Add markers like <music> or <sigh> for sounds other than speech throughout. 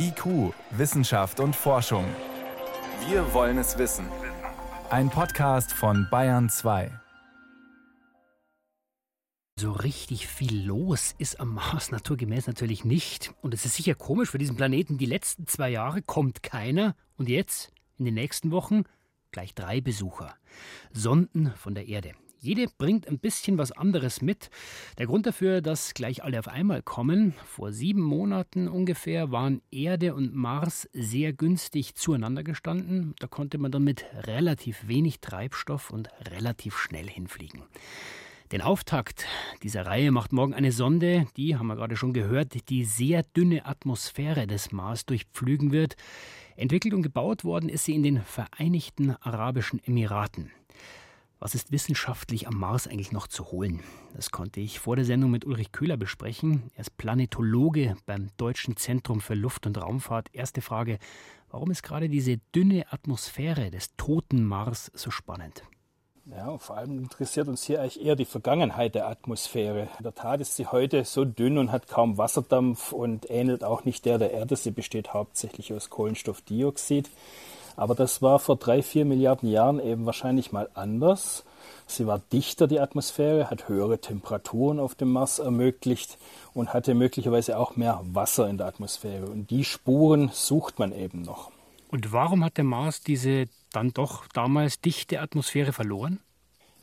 IQ, Wissenschaft und Forschung. Wir wollen es wissen. Ein Podcast von Bayern 2. So richtig viel los ist am Mars naturgemäß natürlich nicht. Und es ist sicher komisch für diesen Planeten. Die letzten zwei Jahre kommt keiner. Und jetzt, in den nächsten Wochen, gleich drei Besucher. Sonden von der Erde. Jede bringt ein bisschen was anderes mit. Der Grund dafür, dass gleich alle auf einmal kommen, vor sieben Monaten ungefähr waren Erde und Mars sehr günstig zueinander gestanden. Da konnte man dann mit relativ wenig Treibstoff und relativ schnell hinfliegen. Den Auftakt dieser Reihe macht morgen eine Sonde, die, haben wir gerade schon gehört, die sehr dünne Atmosphäre des Mars durchpflügen wird. Entwickelt und gebaut worden ist sie in den Vereinigten Arabischen Emiraten. Was ist wissenschaftlich am Mars eigentlich noch zu holen? Das konnte ich vor der Sendung mit Ulrich Köhler besprechen. Er ist Planetologe beim Deutschen Zentrum für Luft- und Raumfahrt. Erste Frage, warum ist gerade diese dünne Atmosphäre des toten Mars so spannend? Ja, vor allem interessiert uns hier eigentlich eher die Vergangenheit der Atmosphäre. In der Tat ist sie heute so dünn und hat kaum Wasserdampf und ähnelt auch nicht der der Erde. Sie besteht hauptsächlich aus Kohlenstoffdioxid. Aber das war vor drei, vier Milliarden Jahren eben wahrscheinlich mal anders. Sie war dichter, die Atmosphäre, hat höhere Temperaturen auf dem Mars ermöglicht und hatte möglicherweise auch mehr Wasser in der Atmosphäre. Und die Spuren sucht man eben noch. Und warum hat der Mars diese dann doch damals dichte Atmosphäre verloren?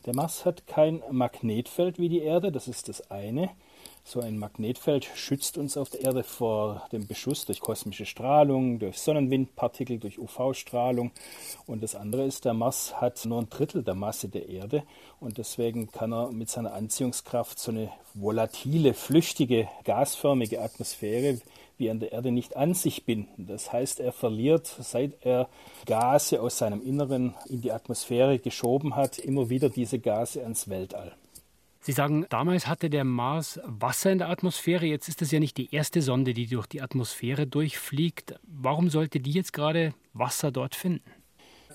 Der Mars hat kein Magnetfeld wie die Erde, das ist das eine. So ein Magnetfeld schützt uns auf der Erde vor dem Beschuss durch kosmische Strahlung, durch Sonnenwindpartikel, durch UV-Strahlung. Und das andere ist, der Mars hat nur ein Drittel der Masse der Erde und deswegen kann er mit seiner Anziehungskraft so eine volatile, flüchtige, gasförmige Atmosphäre wie an der Erde nicht an sich binden. Das heißt, er verliert, seit er Gase aus seinem Inneren in die Atmosphäre geschoben hat, immer wieder diese Gase ans Weltall. Sie sagen, damals hatte der Mars Wasser in der Atmosphäre. Jetzt ist es ja nicht die erste Sonde, die durch die Atmosphäre durchfliegt. Warum sollte die jetzt gerade Wasser dort finden?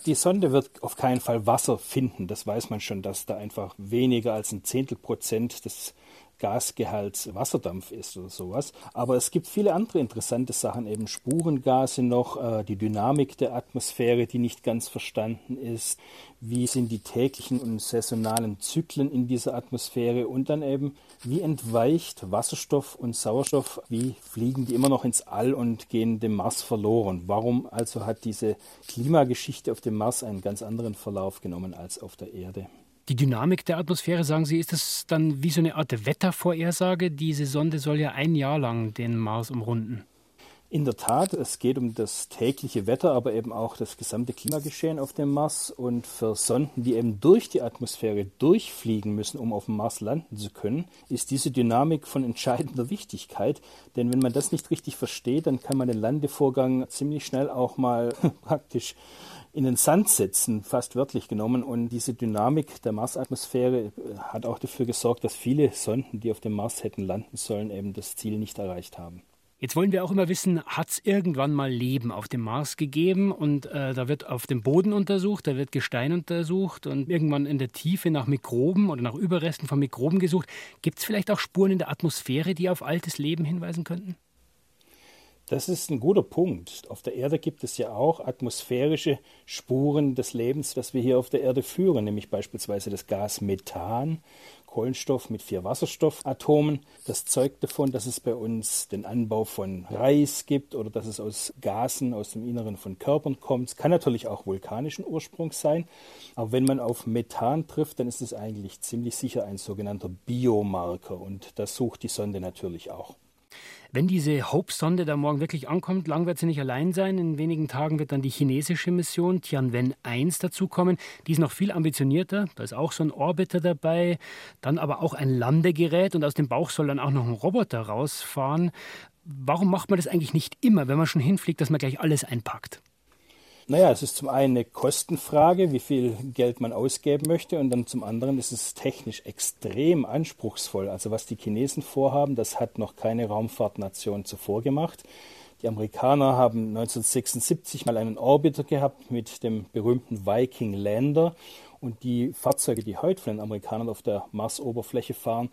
Die Sonde wird auf keinen Fall Wasser finden. Das weiß man schon, dass da einfach weniger als ein Zehntel Prozent des Gasgehalt Wasserdampf ist oder sowas. Aber es gibt viele andere interessante Sachen, eben Spurengase noch, äh, die Dynamik der Atmosphäre, die nicht ganz verstanden ist, wie sind die täglichen und saisonalen Zyklen in dieser Atmosphäre und dann eben, wie entweicht Wasserstoff und Sauerstoff, wie fliegen die immer noch ins All und gehen dem Mars verloren. Warum also hat diese Klimageschichte auf dem Mars einen ganz anderen Verlauf genommen als auf der Erde? Die Dynamik der Atmosphäre, sagen Sie, ist das dann wie so eine Art Wettervorhersage? Diese Sonde soll ja ein Jahr lang den Mars umrunden. In der Tat, es geht um das tägliche Wetter, aber eben auch das gesamte Klimageschehen auf dem Mars. Und für Sonden, die eben durch die Atmosphäre durchfliegen müssen, um auf dem Mars landen zu können, ist diese Dynamik von entscheidender Wichtigkeit. Denn wenn man das nicht richtig versteht, dann kann man den Landevorgang ziemlich schnell auch mal <laughs> praktisch in den Sand setzen, fast wörtlich genommen. Und diese Dynamik der Marsatmosphäre äh, hat auch dafür gesorgt, dass viele Sonden, die auf dem Mars hätten landen sollen, eben das Ziel nicht erreicht haben. Jetzt wollen wir auch immer wissen, hat es irgendwann mal Leben auf dem Mars gegeben? Und äh, da wird auf dem Boden untersucht, da wird Gestein untersucht und irgendwann in der Tiefe nach Mikroben oder nach Überresten von Mikroben gesucht. Gibt es vielleicht auch Spuren in der Atmosphäre, die auf altes Leben hinweisen könnten? Das ist ein guter Punkt. Auf der Erde gibt es ja auch atmosphärische Spuren des Lebens, das wir hier auf der Erde führen, nämlich beispielsweise das Gas Methan, Kohlenstoff mit vier Wasserstoffatomen. Das zeugt davon, dass es bei uns den Anbau von Reis gibt oder dass es aus Gasen aus dem Inneren von Körpern kommt. Es kann natürlich auch vulkanischen Ursprungs sein. Aber wenn man auf Methan trifft, dann ist es eigentlich ziemlich sicher ein sogenannter Biomarker. Und das sucht die Sonde natürlich auch. Wenn diese Hope-Sonde da morgen wirklich ankommt, lang wird sie nicht allein sein. In wenigen Tagen wird dann die chinesische Mission Tianwen 1 dazukommen. Die ist noch viel ambitionierter. Da ist auch so ein Orbiter dabei. Dann aber auch ein Landegerät und aus dem Bauch soll dann auch noch ein Roboter rausfahren. Warum macht man das eigentlich nicht immer, wenn man schon hinfliegt, dass man gleich alles einpackt? Naja, es ist zum einen eine Kostenfrage, wie viel Geld man ausgeben möchte, und dann zum anderen ist es technisch extrem anspruchsvoll. Also was die Chinesen vorhaben, das hat noch keine Raumfahrtnation zuvor gemacht. Die Amerikaner haben 1976 mal einen Orbiter gehabt mit dem berühmten Viking Lander und die Fahrzeuge, die heute von den Amerikanern auf der Marsoberfläche fahren,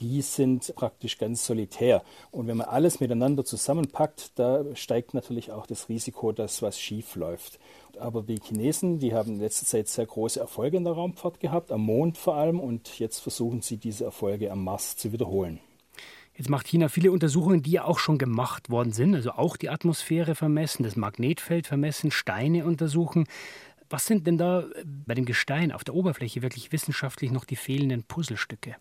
die sind praktisch ganz solitär. Und wenn man alles miteinander zusammenpackt, da steigt natürlich auch das Risiko, dass was schief läuft. Aber die Chinesen, die haben in letzter Zeit sehr große Erfolge in der Raumfahrt gehabt, am Mond vor allem, und jetzt versuchen sie diese Erfolge am Mars zu wiederholen. Jetzt macht China viele Untersuchungen, die ja auch schon gemacht worden sind, also auch die Atmosphäre vermessen, das Magnetfeld vermessen, Steine untersuchen. Was sind denn da bei dem Gestein auf der Oberfläche wirklich wissenschaftlich noch die fehlenden Puzzlestücke?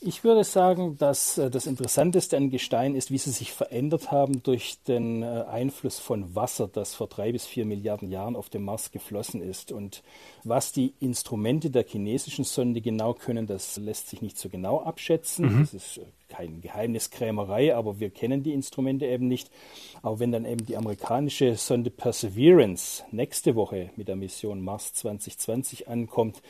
Ich würde sagen, dass äh, das Interessanteste an Gestein ist, wie sie sich verändert haben durch den äh, Einfluss von Wasser, das vor drei bis vier Milliarden Jahren auf dem Mars geflossen ist. Und was die Instrumente der chinesischen Sonde genau können, das lässt sich nicht so genau abschätzen. Mhm. Das ist äh, keine Geheimniskrämerei, aber wir kennen die Instrumente eben nicht. Aber wenn dann eben die amerikanische Sonde Perseverance nächste Woche mit der Mission Mars 2020 ankommt,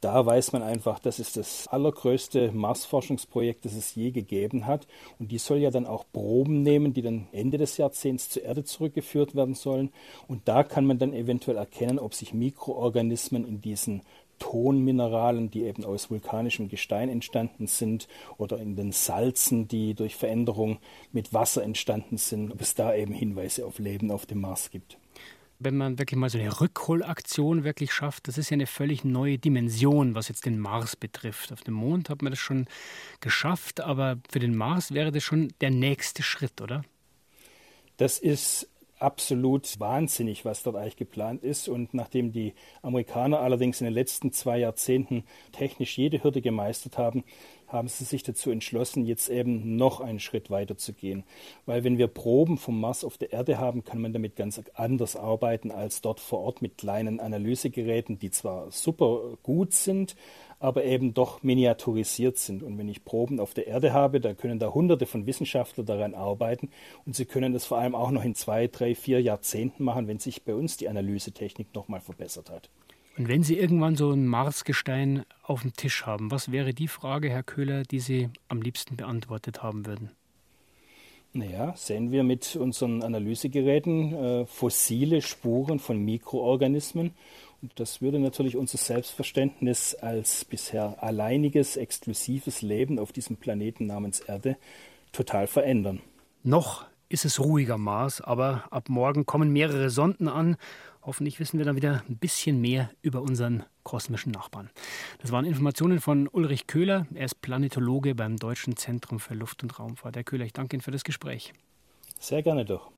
da weiß man einfach, das ist das allergrößte Mars-Forschungsprojekt, das es je gegeben hat. Und die soll ja dann auch Proben nehmen, die dann Ende des Jahrzehnts zur Erde zurückgeführt werden sollen. Und da kann man dann eventuell erkennen, ob sich Mikroorganismen in diesen Tonmineralen, die eben aus vulkanischem Gestein entstanden sind, oder in den Salzen, die durch Veränderung mit Wasser entstanden sind, ob es da eben Hinweise auf Leben auf dem Mars gibt. Wenn man wirklich mal so eine Rückholaktion wirklich schafft, das ist ja eine völlig neue Dimension, was jetzt den Mars betrifft. Auf dem Mond hat man das schon geschafft, aber für den Mars wäre das schon der nächste Schritt, oder? Das ist absolut wahnsinnig, was dort eigentlich geplant ist. Und nachdem die Amerikaner allerdings in den letzten zwei Jahrzehnten technisch jede Hürde gemeistert haben, haben sie sich dazu entschlossen, jetzt eben noch einen Schritt weiter zu gehen. Weil wenn wir Proben vom Mars auf der Erde haben, kann man damit ganz anders arbeiten als dort vor Ort mit kleinen Analysegeräten, die zwar super gut sind, aber eben doch miniaturisiert sind. Und wenn ich Proben auf der Erde habe, dann können da hunderte von Wissenschaftlern daran arbeiten und sie können das vor allem auch noch in zwei, drei, vier Jahrzehnten machen, wenn sich bei uns die Analysetechnik nochmal verbessert hat. Und wenn Sie irgendwann so ein Marsgestein auf dem Tisch haben, was wäre die Frage, Herr Köhler, die Sie am liebsten beantwortet haben würden? Naja, sehen wir mit unseren Analysegeräten äh, fossile Spuren von Mikroorganismen. Und das würde natürlich unser Selbstverständnis als bisher alleiniges, exklusives Leben auf diesem Planeten namens Erde total verändern. Noch ist es ruhiger Mars, aber ab morgen kommen mehrere Sonden an Hoffentlich wissen wir dann wieder ein bisschen mehr über unseren kosmischen Nachbarn. Das waren Informationen von Ulrich Köhler. Er ist Planetologe beim Deutschen Zentrum für Luft- und Raumfahrt. Herr Köhler, ich danke Ihnen für das Gespräch. Sehr gerne doch.